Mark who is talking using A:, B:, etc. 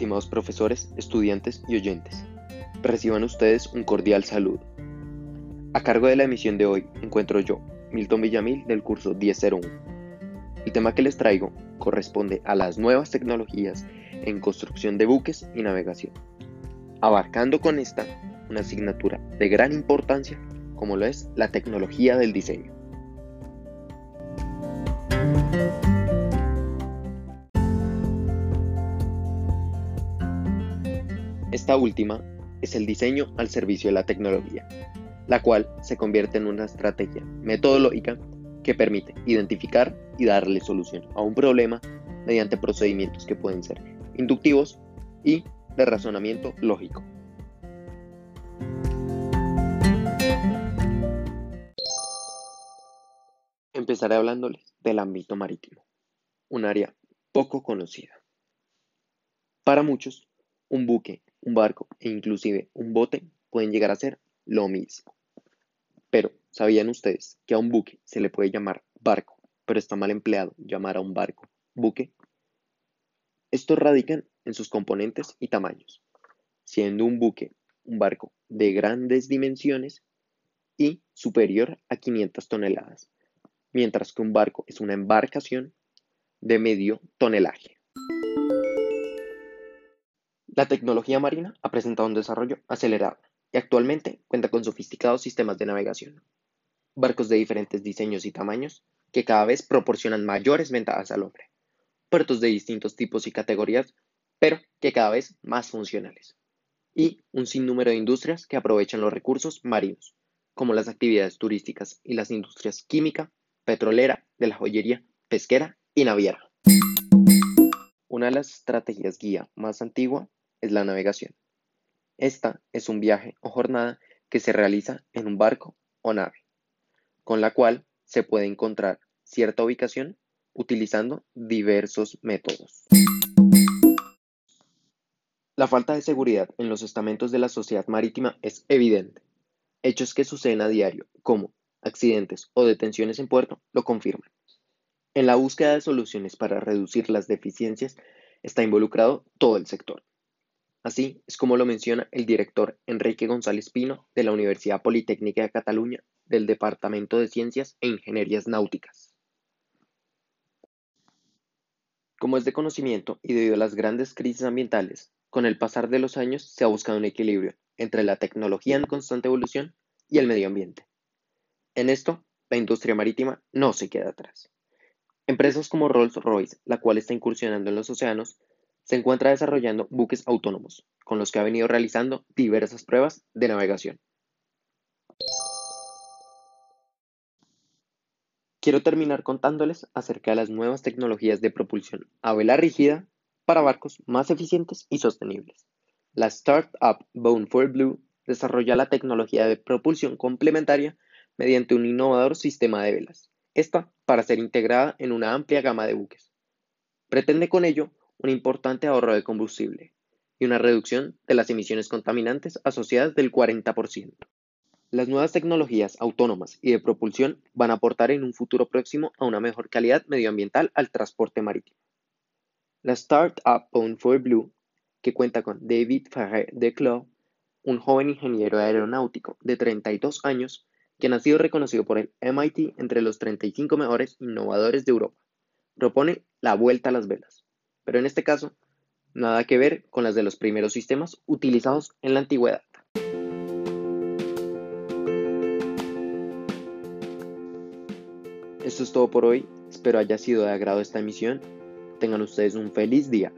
A: estimados profesores, estudiantes y oyentes. Reciban ustedes un cordial saludo. A cargo de la emisión de hoy encuentro yo, Milton Villamil, del curso 1001. El tema que les traigo corresponde a las nuevas tecnologías en construcción de buques y navegación, abarcando con esta una asignatura de gran importancia como lo es la tecnología del diseño. Esta última es el diseño al servicio de la tecnología, la cual se convierte en una estrategia metodológica que permite identificar y darle solución a un problema mediante procedimientos que pueden ser inductivos y de razonamiento lógico. Empezaré hablándoles del ámbito marítimo, un área poco conocida. Para muchos, un buque un barco e inclusive un bote pueden llegar a ser lo mismo. Pero, ¿sabían ustedes que a un buque se le puede llamar barco, pero está mal empleado llamar a un barco buque? Estos radican en sus componentes y tamaños, siendo un buque un barco de grandes dimensiones y superior a 500 toneladas, mientras que un barco es una embarcación de medio tonelaje. La tecnología marina ha presentado un desarrollo acelerado y actualmente cuenta con sofisticados sistemas de navegación, barcos de diferentes diseños y tamaños que cada vez proporcionan mayores ventajas al hombre, puertos de distintos tipos y categorías, pero que cada vez más funcionales, y un sinnúmero de industrias que aprovechan los recursos marinos, como las actividades turísticas y las industrias química, petrolera, de la joyería, pesquera y naviera. Una de las estrategias guía más antigua es la navegación. Esta es un viaje o jornada que se realiza en un barco o nave, con la cual se puede encontrar cierta ubicación utilizando diversos métodos. La falta de seguridad en los estamentos de la sociedad marítima es evidente. Hechos que suceden a diario, como accidentes o detenciones en puerto, lo confirman. En la búsqueda de soluciones para reducir las deficiencias está involucrado todo el sector. Así es como lo menciona el director Enrique González Pino de la Universidad Politécnica de Cataluña del Departamento de Ciencias e Ingenierías Náuticas. Como es de conocimiento y debido a las grandes crisis ambientales, con el pasar de los años se ha buscado un equilibrio entre la tecnología en constante evolución y el medio ambiente. En esto, la industria marítima no se queda atrás. Empresas como Rolls-Royce, la cual está incursionando en los océanos, se encuentra desarrollando buques autónomos, con los que ha venido realizando diversas pruebas de navegación. Quiero terminar contándoles acerca de las nuevas tecnologías de propulsión a vela rígida para barcos más eficientes y sostenibles. La startup Bone for Blue desarrolla la tecnología de propulsión complementaria mediante un innovador sistema de velas, esta para ser integrada en una amplia gama de buques. Pretende con ello un importante ahorro de combustible y una reducción de las emisiones contaminantes asociadas del 40%. Las nuevas tecnologías autónomas y de propulsión van a aportar en un futuro próximo a una mejor calidad medioambiental al transporte marítimo. La startup Bone for Blue, que cuenta con David Ferrer de Clos, un joven ingeniero aeronáutico de 32 años, quien ha sido reconocido por el MIT entre los 35 mejores innovadores de Europa, propone la vuelta a las velas pero en este caso, nada que ver con las de los primeros sistemas utilizados en la antigüedad. Esto es todo por hoy, espero haya sido de agrado esta emisión. Tengan ustedes un feliz día.